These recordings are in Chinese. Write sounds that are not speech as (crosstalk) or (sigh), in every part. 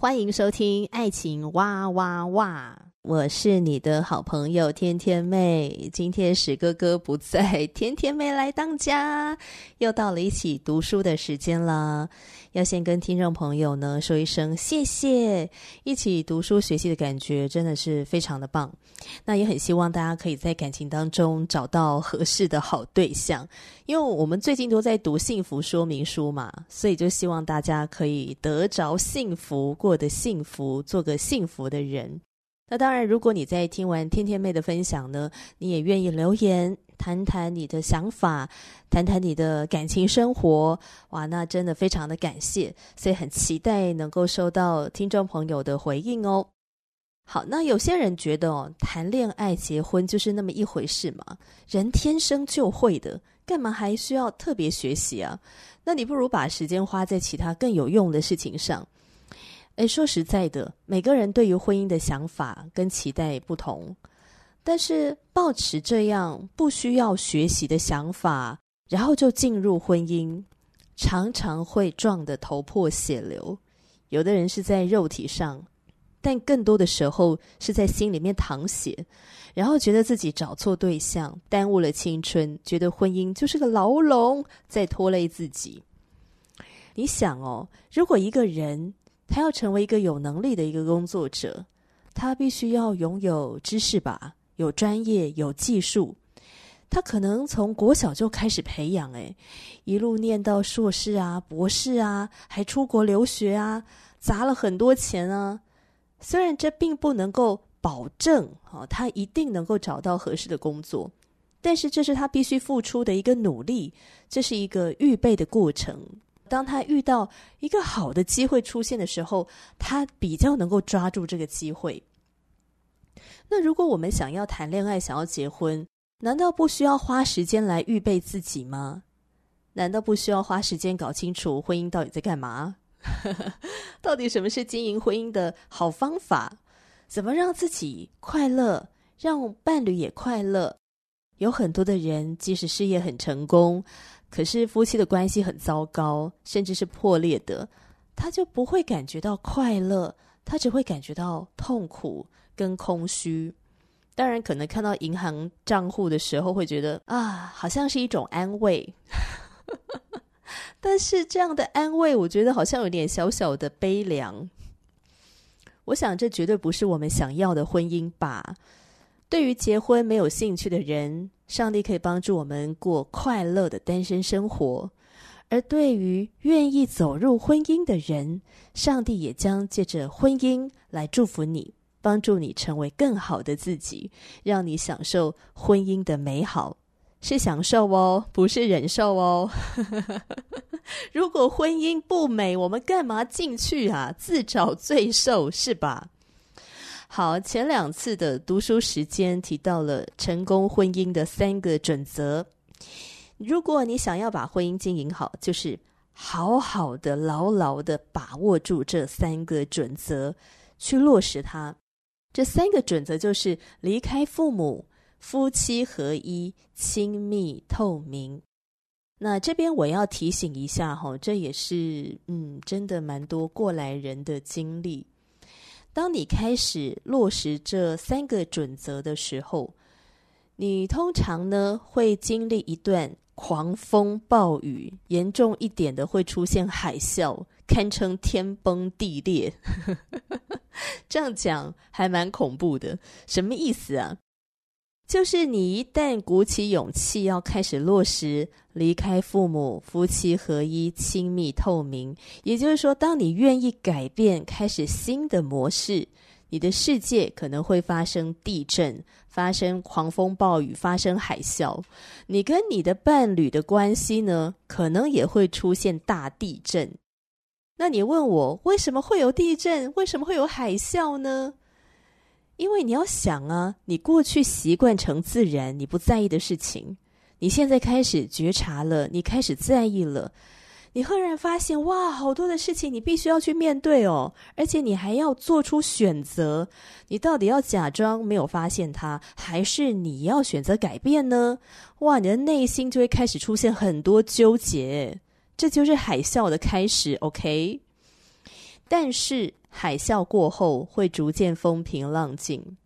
欢迎收听《爱情哇哇哇》，我是你的好朋友天天妹。今天史哥哥不在，天天妹来当家，又到了一起读书的时间啦。要先跟听众朋友呢说一声谢谢，一起读书学习的感觉真的是非常的棒。那也很希望大家可以在感情当中找到合适的好对象，因为我们最近都在读幸福说明书嘛，所以就希望大家可以得着幸福，过得幸福，做个幸福的人。那当然，如果你在听完天天妹的分享呢，你也愿意留言。谈谈你的想法，谈谈你的感情生活，哇，那真的非常的感谢，所以很期待能够收到听众朋友的回应哦。好，那有些人觉得哦，谈恋爱、结婚就是那么一回事嘛，人天生就会的，干嘛还需要特别学习啊？那你不如把时间花在其他更有用的事情上。诶，说实在的，每个人对于婚姻的想法跟期待不同。但是，抱持这样不需要学习的想法，然后就进入婚姻，常常会撞得头破血流。有的人是在肉体上，但更多的时候是在心里面淌血，然后觉得自己找错对象，耽误了青春，觉得婚姻就是个牢笼，在拖累自己。你想哦，如果一个人他要成为一个有能力的一个工作者，他必须要拥有知识吧？有专业，有技术，他可能从国小就开始培养，诶，一路念到硕士啊、博士啊，还出国留学啊，砸了很多钱啊。虽然这并不能够保证啊，他一定能够找到合适的工作，但是这是他必须付出的一个努力，这是一个预备的过程。当他遇到一个好的机会出现的时候，他比较能够抓住这个机会。那如果我们想要谈恋爱，想要结婚，难道不需要花时间来预备自己吗？难道不需要花时间搞清楚婚姻到底在干嘛？(laughs) 到底什么是经营婚姻的好方法？怎么让自己快乐，让伴侣也快乐？有很多的人，即使事业很成功，可是夫妻的关系很糟糕，甚至是破裂的，他就不会感觉到快乐，他只会感觉到痛苦。跟空虚，当然可能看到银行账户的时候会觉得啊，好像是一种安慰，(laughs) 但是这样的安慰，我觉得好像有点小小的悲凉。我想这绝对不是我们想要的婚姻吧。对于结婚没有兴趣的人，上帝可以帮助我们过快乐的单身生活；而对于愿意走入婚姻的人，上帝也将借着婚姻来祝福你。帮助你成为更好的自己，让你享受婚姻的美好，是享受哦，不是忍受哦。(laughs) 如果婚姻不美，我们干嘛进去啊？自找罪受是吧？好，前两次的读书时间提到了成功婚姻的三个准则。如果你想要把婚姻经营好，就是好好的、牢牢的把握住这三个准则，去落实它。这三个准则就是离开父母、夫妻合一、亲密透明。那这边我要提醒一下哈，这也是嗯，真的蛮多过来人的经历。当你开始落实这三个准则的时候，你通常呢会经历一段狂风暴雨，严重一点的会出现海啸，堪称天崩地裂。(laughs) 这样讲还蛮恐怖的，什么意思啊？就是你一旦鼓起勇气要开始落实离开父母、夫妻合一、亲密透明，也就是说，当你愿意改变，开始新的模式，你的世界可能会发生地震、发生狂风暴雨、发生海啸。你跟你的伴侣的关系呢，可能也会出现大地震。那你问我为什么会有地震？为什么会有海啸呢？因为你要想啊，你过去习惯成自然，你不在意的事情，你现在开始觉察了，你开始在意了。你赫然发现，哇，好多的事情你必须要去面对哦，而且你还要做出选择。你到底要假装没有发现它，还是你要选择改变呢？哇，你的内心就会开始出现很多纠结。这就是海啸的开始，OK？但是海啸过后会逐渐风平浪静。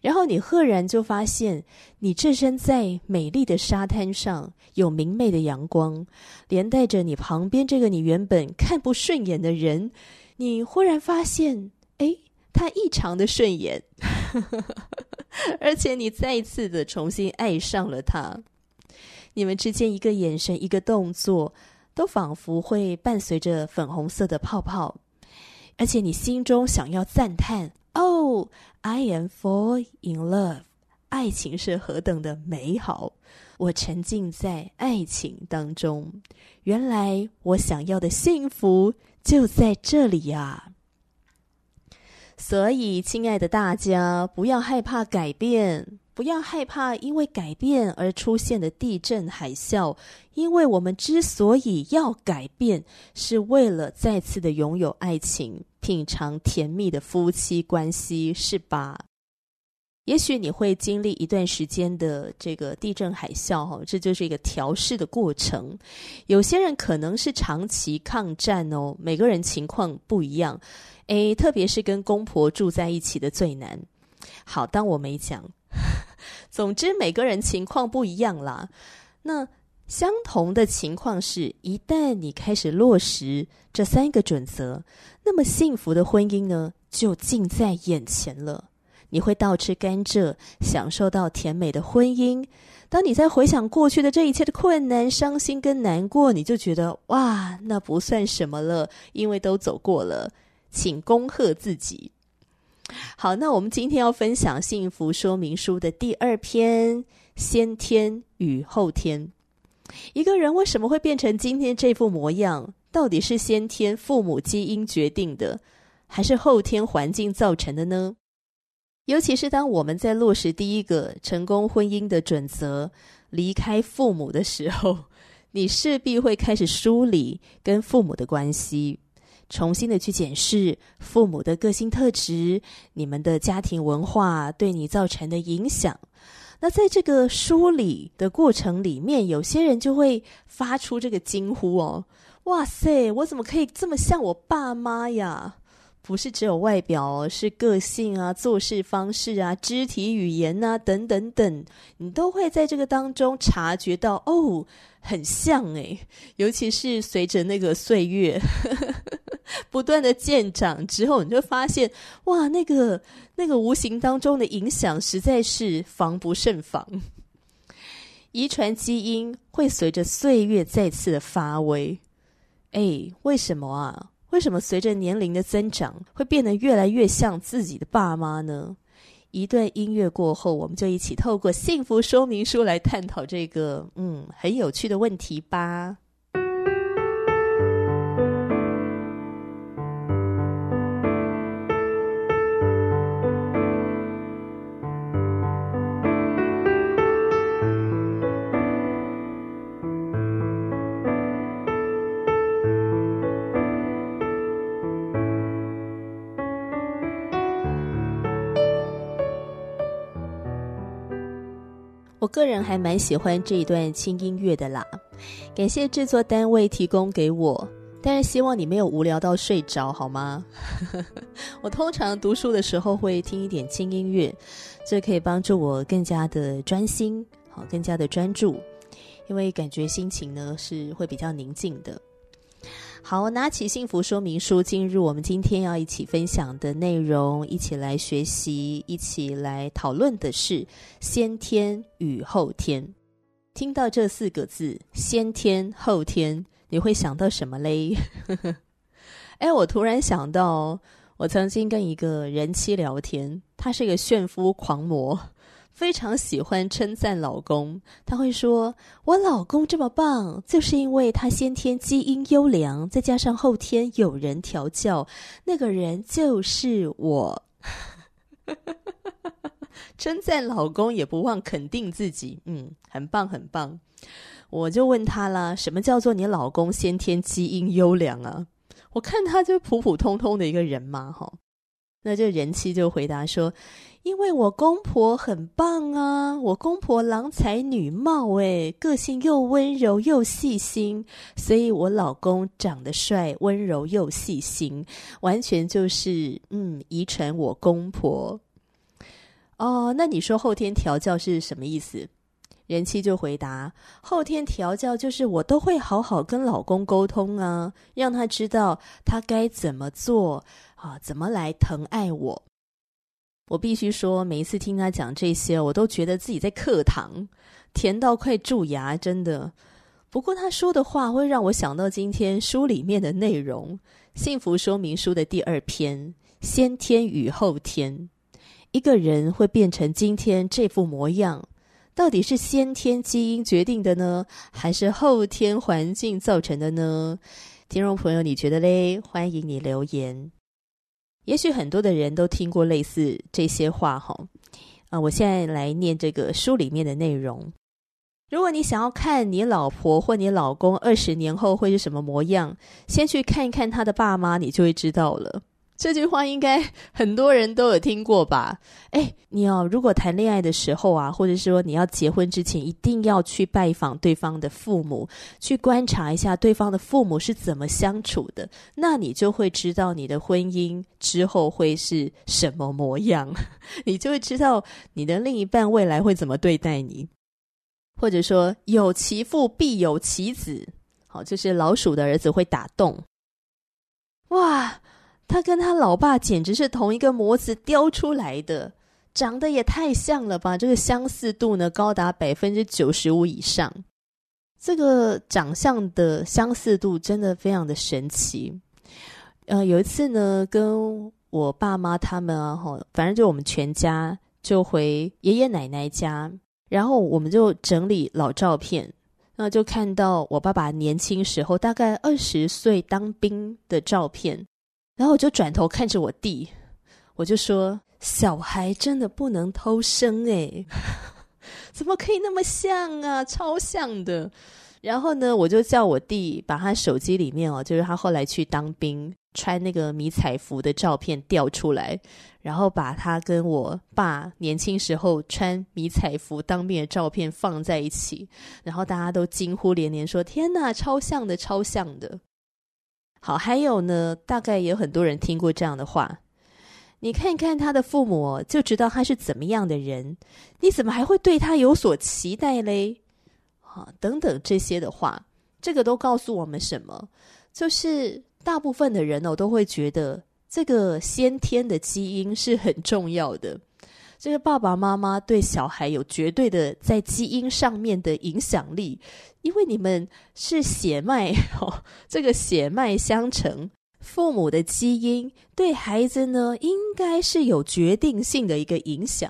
然后你赫然就发现，你置身在美丽的沙滩上，有明媚的阳光，连带着你旁边这个你原本看不顺眼的人，你忽然发现，哎，他异常的顺眼，(laughs) 而且你再一次的重新爱上了他。你们之间一个眼神，一个动作，都仿佛会伴随着粉红色的泡泡，而且你心中想要赞叹。哦、oh，I am fall in love。爱情是何等的美好！我沉浸在爱情当中。原来我想要的幸福就在这里呀！所以，亲爱的大家，不要害怕改变，不要害怕因为改变而出现的地震海啸。因为我们之所以要改变，是为了再次的拥有爱情。品尝甜蜜的夫妻关系，是吧？也许你会经历一段时间的这个地震海啸，哈，这就是一个调试的过程。有些人可能是长期抗战哦，每个人情况不一样。诶，特别是跟公婆住在一起的最难。好，当我没讲。(laughs) 总之，每个人情况不一样啦。那。相同的情况是，一旦你开始落实这三个准则，那么幸福的婚姻呢，就近在眼前了。你会倒吃甘蔗，享受到甜美的婚姻。当你在回想过去的这一切的困难、伤心跟难过，你就觉得哇，那不算什么了，因为都走过了。请恭贺自己。好，那我们今天要分享幸福说明书的第二篇：先天与后天。一个人为什么会变成今天这副模样？到底是先天父母基因决定的，还是后天环境造成的呢？尤其是当我们在落实第一个成功婚姻的准则——离开父母的时候，(laughs) 你势必会开始梳理跟父母的关系，重新的去检视父母的个性特质、你们的家庭文化对你造成的影响。那在这个梳理的过程里面，有些人就会发出这个惊呼哦：“哇塞，我怎么可以这么像我爸妈呀？不是只有外表，是个性啊、做事方式啊、肢体语言啊等等等，你都会在这个当中察觉到哦，很像诶，尤其是随着那个岁月。” (laughs) 不断的见长之后，你就发现哇，那个那个无形当中的影响实在是防不胜防。遗传基因会随着岁月再次的发威。哎，为什么啊？为什么随着年龄的增长，会变得越来越像自己的爸妈呢？一段音乐过后，我们就一起透过幸福说明书来探讨这个嗯很有趣的问题吧。个人还蛮喜欢这一段轻音乐的啦，感谢制作单位提供给我，但是希望你没有无聊到睡着好吗？(laughs) 我通常读书的时候会听一点轻音乐，这可以帮助我更加的专心，好，更加的专注，因为感觉心情呢是会比较宁静的。好，拿起幸福说明书，进入我们今天要一起分享的内容，一起来学习，一起来讨论的是先天与后天。听到这四个字“先天后天”，你会想到什么嘞？(laughs) 哎，我突然想到，我曾经跟一个人妻聊天，她是一个炫夫狂魔，非常喜欢称赞老公。她会说：“我老公这么棒，就是因为他先天基因优良，再加上后天有人调教，那个人就是我。(laughs) ”称赞老公也不忘肯定自己，嗯，很棒，很棒。我就问他啦，什么叫做你老公先天基因优良啊？我看他就普普通通的一个人嘛，哈。那这人妻就回答说：“因为我公婆很棒啊，我公婆郎才女貌，诶，个性又温柔又细心，所以我老公长得帅、温柔又细心，完全就是嗯，遗传我公婆。”哦，那你说后天调教是什么意思？人妻就回答：后天调教就是我都会好好跟老公沟通啊，让他知道他该怎么做啊，怎么来疼爱我。我必须说，每一次听他讲这些，我都觉得自己在课堂，甜到快蛀牙，真的。不过他说的话会让我想到今天书里面的内容，《幸福说明书》的第二篇：先天与后天。一个人会变成今天这副模样，到底是先天基因决定的呢，还是后天环境造成的呢？听众朋友，你觉得嘞？欢迎你留言。也许很多的人都听过类似这些话，哈。啊，我现在来念这个书里面的内容。如果你想要看你老婆或你老公二十年后会是什么模样，先去看一看他的爸妈，你就会知道了。这句话应该很多人都有听过吧？哎，你要如果谈恋爱的时候啊，或者说你要结婚之前，一定要去拜访对方的父母，去观察一下对方的父母是怎么相处的，那你就会知道你的婚姻之后会是什么模样，(laughs) 你就会知道你的另一半未来会怎么对待你，或者说有其父必有其子，好，就是老鼠的儿子会打洞，哇！他跟他老爸简直是同一个模子雕出来的，长得也太像了吧！这个相似度呢，高达百分之九十五以上。这个长相的相似度真的非常的神奇。呃，有一次呢，跟我爸妈他们啊，哈，反正就我们全家就回爷爷奶奶家，然后我们就整理老照片，那就看到我爸爸年轻时候，大概二十岁当兵的照片。然后我就转头看着我弟，我就说：“小孩真的不能偷生诶，(laughs) 怎么可以那么像啊？超像的。”然后呢，我就叫我弟把他手机里面哦，就是他后来去当兵穿那个迷彩服的照片调出来，然后把他跟我爸年轻时候穿迷彩服当兵的照片放在一起，然后大家都惊呼连连说：“天哪，超像的，超像的！”好，还有呢，大概也有很多人听过这样的话。你看看他的父母，就知道他是怎么样的人。你怎么还会对他有所期待嘞？啊，等等这些的话，这个都告诉我们什么？就是大部分的人哦，都会觉得这个先天的基因是很重要的。这个爸爸妈妈对小孩有绝对的在基因上面的影响力，因为你们是血脉哦，这个血脉相承，父母的基因对孩子呢，应该是有决定性的一个影响。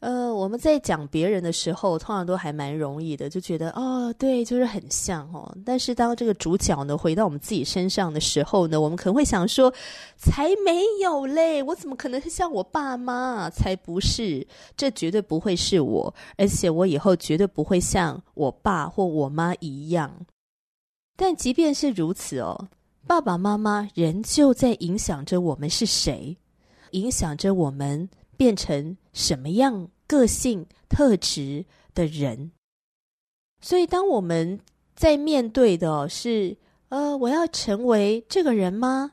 呃，我们在讲别人的时候，通常都还蛮容易的，就觉得哦，对，就是很像哦。但是当这个主角呢，回到我们自己身上的时候呢，我们可能会想说，才没有嘞，我怎么可能是像我爸妈？才不是，这绝对不会是我，而且我以后绝对不会像我爸或我妈一样。但即便是如此哦，爸爸妈妈仍旧在影响着我们是谁，影响着我们。变成什么样个性特质的人？所以，当我们在面对的是“呃，我要成为这个人吗？”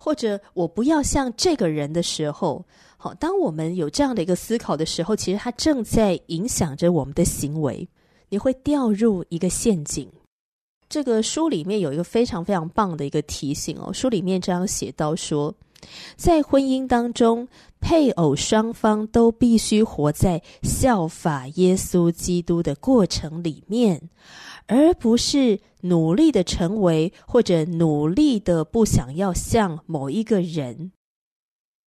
或者“我不要像这个人”的时候，好，当我们有这样的一个思考的时候，其实它正在影响着我们的行为。你会掉入一个陷阱。这个书里面有一个非常非常棒的一个提醒哦，书里面这样写到说。在婚姻当中，配偶双方都必须活在效法耶稣基督的过程里面，而不是努力的成为或者努力的不想要像某一个人。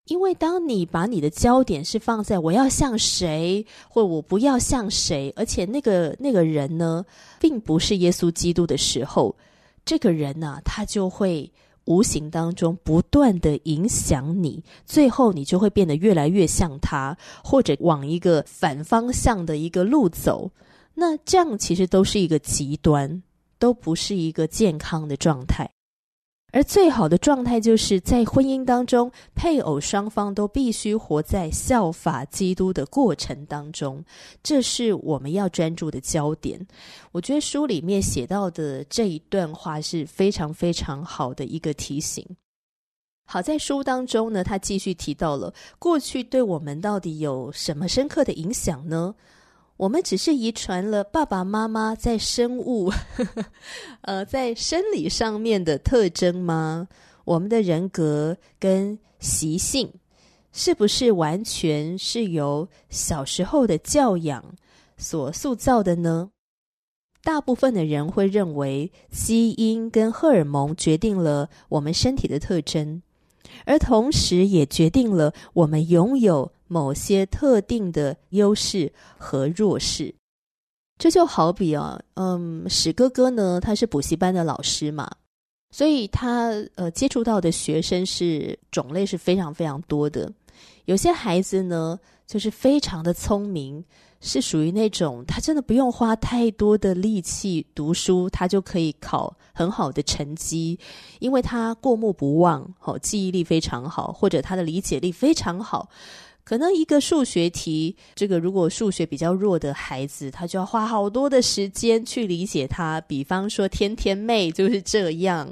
因为当你把你的焦点是放在我要像谁，或我不要像谁，而且那个那个人呢，并不是耶稣基督的时候，这个人呢、他就会无形当中不断的影响你，最后你就会变得越来越像他，或者往一个反方向的一个路走。那这样其实都是一个极端，都不是一个健康的状态。而最好的状态，就是在婚姻当中，配偶双方都必须活在效法基督的过程当中，这是我们要专注的焦点。我觉得书里面写到的这一段话是非常非常好的一个提醒。好，在书当中呢，他继续提到了过去对我们到底有什么深刻的影响呢？我们只是遗传了爸爸妈妈在生物，呵 (laughs) 呵呃，在生理上面的特征吗？我们的人格跟习性，是不是完全是由小时候的教养所塑造的呢？大部分的人会认为，基因跟荷尔蒙决定了我们身体的特征，而同时也决定了我们拥有。某些特定的优势和弱势，这就好比啊，嗯，史哥哥呢，他是补习班的老师嘛，所以他呃接触到的学生是种类是非常非常多的。有些孩子呢，就是非常的聪明，是属于那种他真的不用花太多的力气读书，他就可以考很好的成绩，因为他过目不忘，好，记忆力非常好，或者他的理解力非常好。可能一个数学题，这个如果数学比较弱的孩子，他就要花好多的时间去理解它。比方说，天天妹就是这样，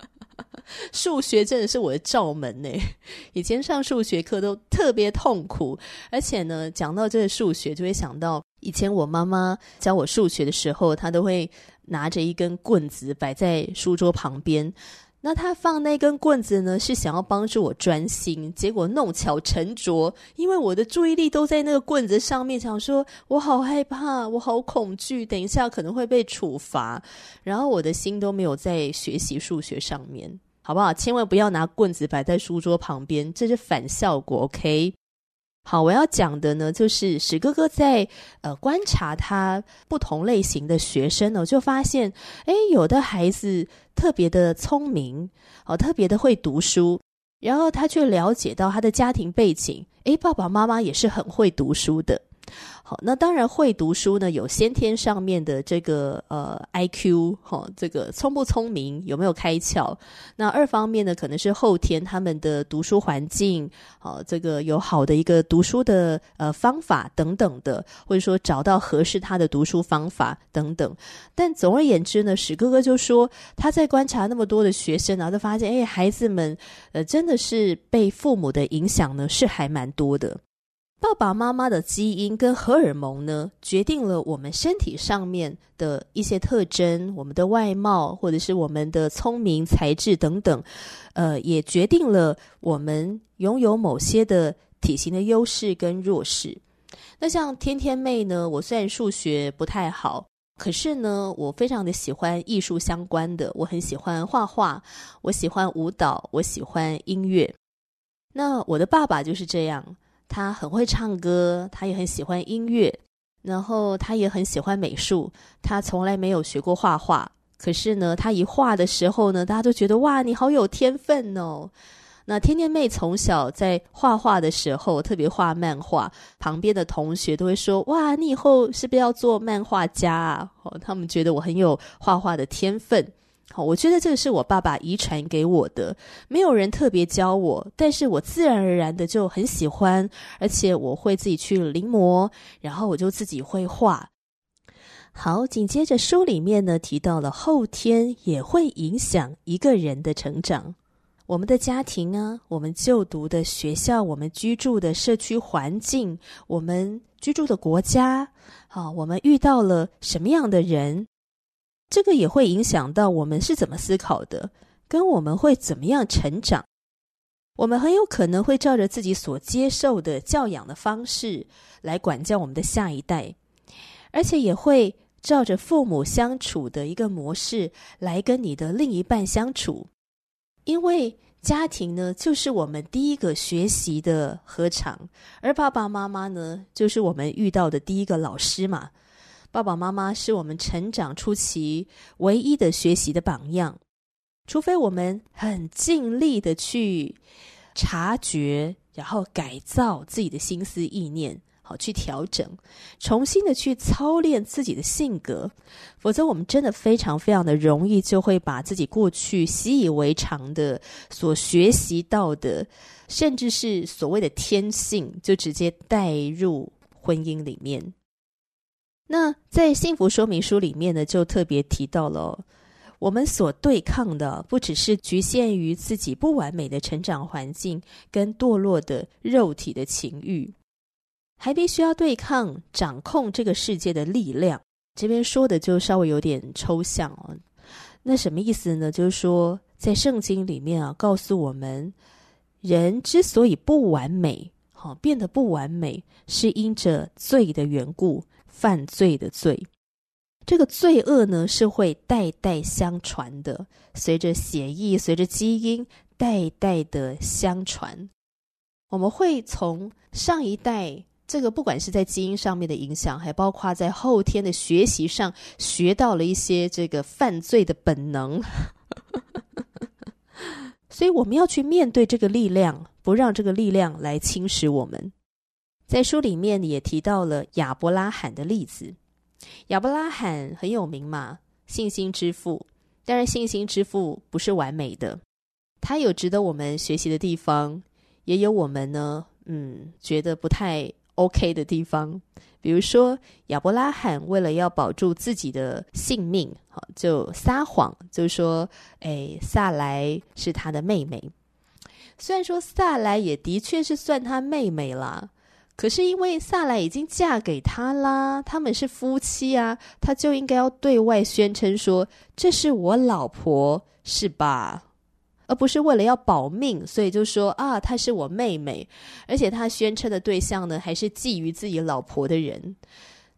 (laughs) 数学真的是我的罩门呢。以前上数学课都特别痛苦，而且呢，讲到这个数学，就会想到以前我妈妈教我数学的时候，她都会拿着一根棍子摆在书桌旁边。那他放那根棍子呢，是想要帮助我专心，结果弄巧成拙，因为我的注意力都在那个棍子上面，想说我好害怕，我好恐惧，等一下可能会被处罚，然后我的心都没有在学习数学上面，好不好？千万不要拿棍子摆在书桌旁边，这是反效果，OK？好，我要讲的呢，就是史哥哥在呃观察他不同类型的学生呢，就发现，哎，有的孩子特别的聪明，哦，特别的会读书，然后他却了解到他的家庭背景，哎，爸爸妈妈也是很会读书的。好，那当然会读书呢，有先天上面的这个呃 IQ 哈、哦，这个聪不聪明，有没有开窍？那二方面呢，可能是后天他们的读书环境，哦，这个有好的一个读书的呃方法等等的，或者说找到合适他的读书方法等等。但总而言之呢，史哥哥就说他在观察那么多的学生，然后就发现，哎，孩子们呃真的是被父母的影响呢，是还蛮多的。爸爸妈妈的基因跟荷尔蒙呢，决定了我们身体上面的一些特征，我们的外貌，或者是我们的聪明才智等等，呃，也决定了我们拥有某些的体型的优势跟弱势。那像天天妹呢，我虽然数学不太好，可是呢，我非常的喜欢艺术相关的，我很喜欢画画，我喜欢舞蹈，我喜欢音乐。那我的爸爸就是这样。他很会唱歌，他也很喜欢音乐，然后他也很喜欢美术。他从来没有学过画画，可是呢，他一画的时候呢，大家都觉得哇，你好有天分哦。那天天妹从小在画画的时候，特别画漫画，旁边的同学都会说哇，你以后是不是要做漫画家啊？哦，他们觉得我很有画画的天分。好，我觉得这个是我爸爸遗传给我的，没有人特别教我，但是我自然而然的就很喜欢，而且我会自己去临摹，然后我就自己会画。好，紧接着书里面呢提到了后天也会影响一个人的成长，我们的家庭啊，我们就读的学校，我们居住的社区环境，我们居住的国家，好，我们遇到了什么样的人。这个也会影响到我们是怎么思考的，跟我们会怎么样成长。我们很有可能会照着自己所接受的教养的方式来管教我们的下一代，而且也会照着父母相处的一个模式来跟你的另一半相处。因为家庭呢，就是我们第一个学习的合场，而爸爸妈妈呢，就是我们遇到的第一个老师嘛。爸爸妈妈是我们成长初期唯一的学习的榜样，除非我们很尽力的去察觉，然后改造自己的心思意念，好去调整，重新的去操练自己的性格，否则我们真的非常非常的容易就会把自己过去习以为常的所学习到的，甚至是所谓的天性，就直接带入婚姻里面。那在幸福说明书里面呢，就特别提到了，我们所对抗的不只是局限于自己不完美的成长环境跟堕落的肉体的情欲，还必须要对抗掌控这个世界的力量。这边说的就稍微有点抽象哦。那什么意思呢？就是说，在圣经里面啊，告诉我们，人之所以不完美，好变得不完美，是因着罪的缘故。犯罪的罪，这个罪恶呢，是会代代相传的，随着血液，随着基因，代代的相传。我们会从上一代这个，不管是在基因上面的影响，还包括在后天的学习上，学到了一些这个犯罪的本能。(laughs) 所以我们要去面对这个力量，不让这个力量来侵蚀我们。在书里面也提到了亚伯拉罕的例子。亚伯拉罕很有名嘛，信心之父。当然，信心之父不是完美的，他有值得我们学习的地方，也有我们呢，嗯，觉得不太 OK 的地方。比如说，亚伯拉罕为了要保住自己的性命，好，就撒谎，就说：“哎，撒莱是他的妹妹。”虽然说撒莱也的确是算他妹妹啦。可是因为萨莱已经嫁给他啦，他们是夫妻啊，他就应该要对外宣称说，这是我老婆，是吧？而不是为了要保命，所以就说啊，她是我妹妹，而且他宣称的对象呢，还是觊觎自己老婆的人。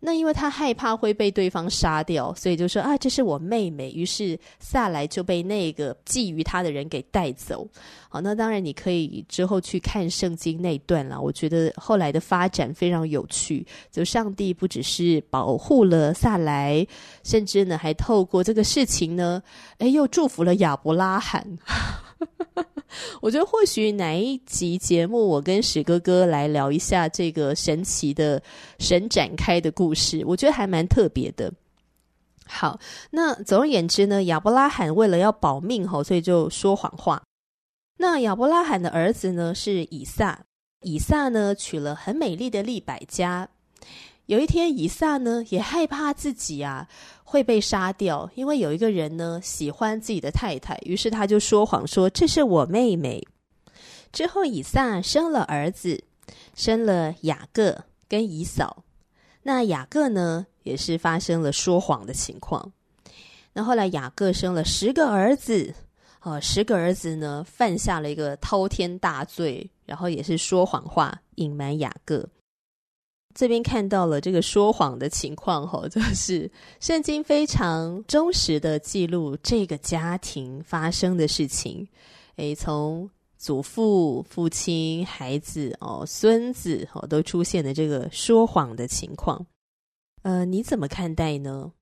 那因为他害怕会被对方杀掉，所以就说啊，这是我妹妹。于是萨莱就被那个觊觎他的人给带走。好，那当然你可以之后去看圣经那段了。我觉得后来的发展非常有趣。就上帝不只是保护了萨莱，甚至呢还透过这个事情呢，哎，又祝福了亚伯拉罕。(laughs) 我觉得或许哪一集节目，我跟史哥哥来聊一下这个神奇的神展开的故事，我觉得还蛮特别的。好，那总而言之呢，亚伯拉罕为了要保命吼，所以就说谎话。那亚伯拉罕的儿子呢是以撒，以撒呢娶了很美丽的利百加。有一天，以撒呢也害怕自己啊会被杀掉，因为有一个人呢喜欢自己的太太，于是他就说谎说这是我妹妹。之后，以撒生了儿子，生了雅各跟以扫。那雅各呢也是发生了说谎的情况。那后来雅各生了十个儿子，哦，十个儿子呢犯下了一个滔天大罪，然后也是说谎话隐瞒雅各。这边看到了这个说谎的情况，吼，(laughs) 就是圣经非常忠实的记录这个家庭发生的事情。诶，从祖父、父亲、孩子、哦，孙子，哦，都出现了这个说谎的情况。呃，你怎么看待呢？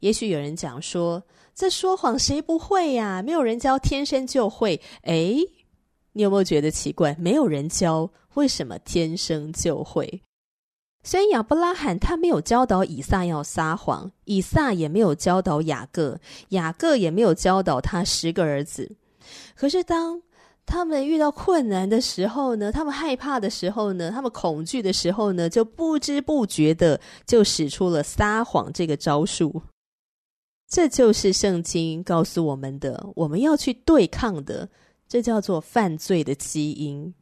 也许有人讲说，这说谎谁不会呀？没有人教，天生就会。诶，你有没有觉得奇怪？没有人教，为什么天生就会？虽然亚伯拉罕他没有教导以撒要撒谎，以撒也没有教导雅各，雅各也没有教导他十个儿子。可是当他们遇到困难的时候呢，他们害怕的时候呢，他们恐惧的时候呢，就不知不觉的就使出了撒谎这个招数。这就是圣经告诉我们的，我们要去对抗的，这叫做犯罪的基因。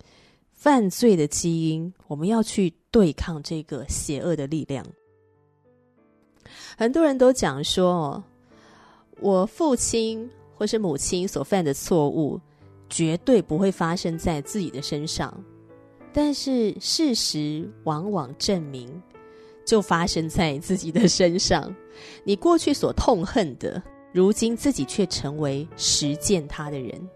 犯罪的基因，我们要去对抗这个邪恶的力量。很多人都讲说，我父亲或是母亲所犯的错误，绝对不会发生在自己的身上。但是事实往往证明，就发生在自己的身上。你过去所痛恨的，如今自己却成为实践他的人。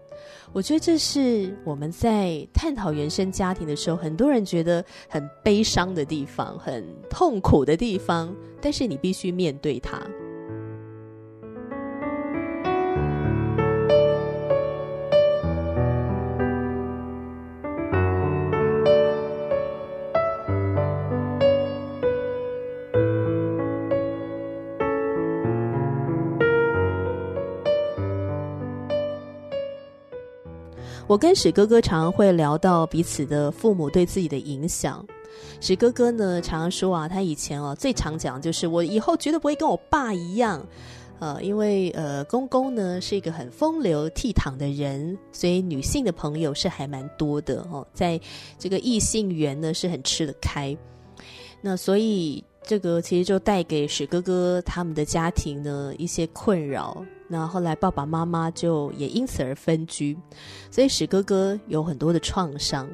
我觉得这是我们在探讨原生家庭的时候，很多人觉得很悲伤的地方，很痛苦的地方，但是你必须面对它。我跟史哥哥常会聊到彼此的父母对自己的影响。史哥哥呢，常常说啊，他以前哦最常讲就是我以后绝对不会跟我爸一样，呃，因为呃公公呢是一个很风流倜傥的人，所以女性的朋友是还蛮多的哦，在这个异性缘呢是很吃得开。那所以这个其实就带给史哥哥他们的家庭呢一些困扰。那后来爸爸妈妈就也因此而分居，所以史哥哥有很多的创伤，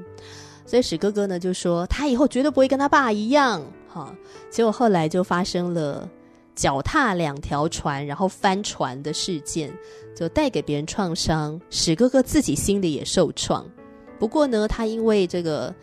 所以史哥哥呢就说他以后绝对不会跟他爸一样，哈，结果后来就发生了脚踏两条船然后翻船的事件，就带给别人创伤，史哥哥自己心里也受创。不过呢，他因为这个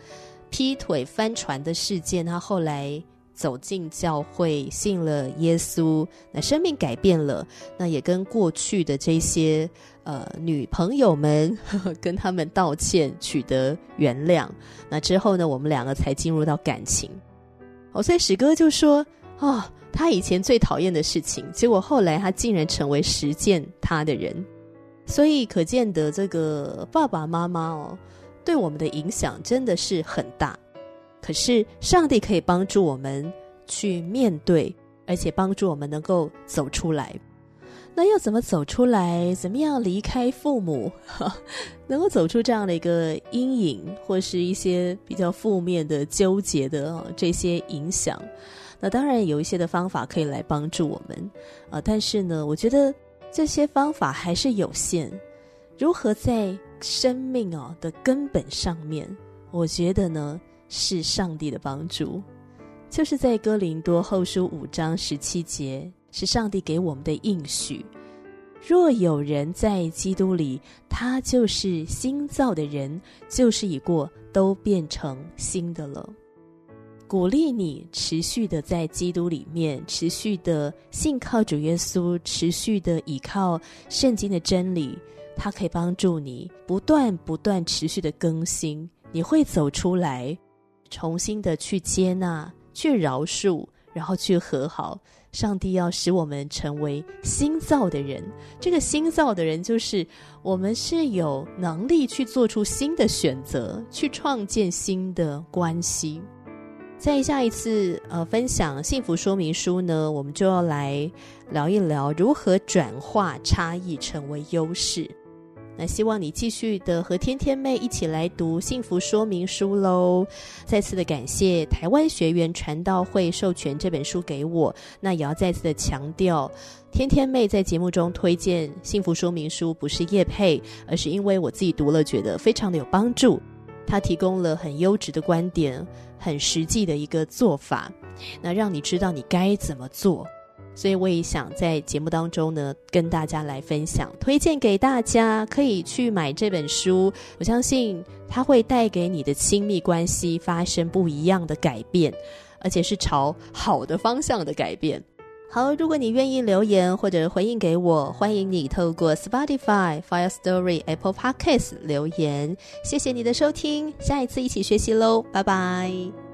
劈腿翻船的事件，他后来。走进教会，信了耶稣，那生命改变了，那也跟过去的这些呃女朋友们呵呵跟他们道歉，取得原谅。那之后呢，我们两个才进入到感情。哦，所以史哥就说，哦，他以前最讨厌的事情，结果后来他竟然成为实践他的人。所以可见得这个爸爸妈妈哦，对我们的影响真的是很大。可是，上帝可以帮助我们去面对，而且帮助我们能够走出来。那要怎么走出来？怎么样离开父母，(laughs) 能够走出这样的一个阴影，或是一些比较负面的、纠结的这些影响？那当然有一些的方法可以来帮助我们啊。但是呢，我觉得这些方法还是有限。如何在生命啊的根本上面，我觉得呢，是上帝的帮助，就是在哥林多后书五章十七节，是上帝给我们的应许。若有人在基督里，他就是新造的人，旧事已过，都变成新的了。鼓励你持续的在基督里面，持续的信靠主耶稣，持续的倚靠圣经的真理，它可以帮助你不断不断持续的更新，你会走出来。重新的去接纳、去饶恕，然后去和好。上帝要使我们成为新造的人。这个新造的人，就是我们是有能力去做出新的选择，去创建新的关系。在下一次呃分享幸福说明书呢，我们就要来聊一聊如何转化差异成为优势。那希望你继续的和天天妹一起来读幸福说明书喽！再次的感谢台湾学员传道会授权这本书给我。那也要再次的强调，天天妹在节目中推荐幸福说明书不是业配，而是因为我自己读了觉得非常的有帮助。它提供了很优质的观点，很实际的一个做法，那让你知道你该怎么做。所以我也想在节目当中呢，跟大家来分享，推荐给大家可以去买这本书。我相信它会带给你的亲密关系发生不一样的改变，而且是朝好的方向的改变。好，如果你愿意留言或者回应给我，欢迎你透过 Spotify、Fire Story、Apple Podcasts 留言。谢谢你的收听，下一次一起学习喽，拜拜。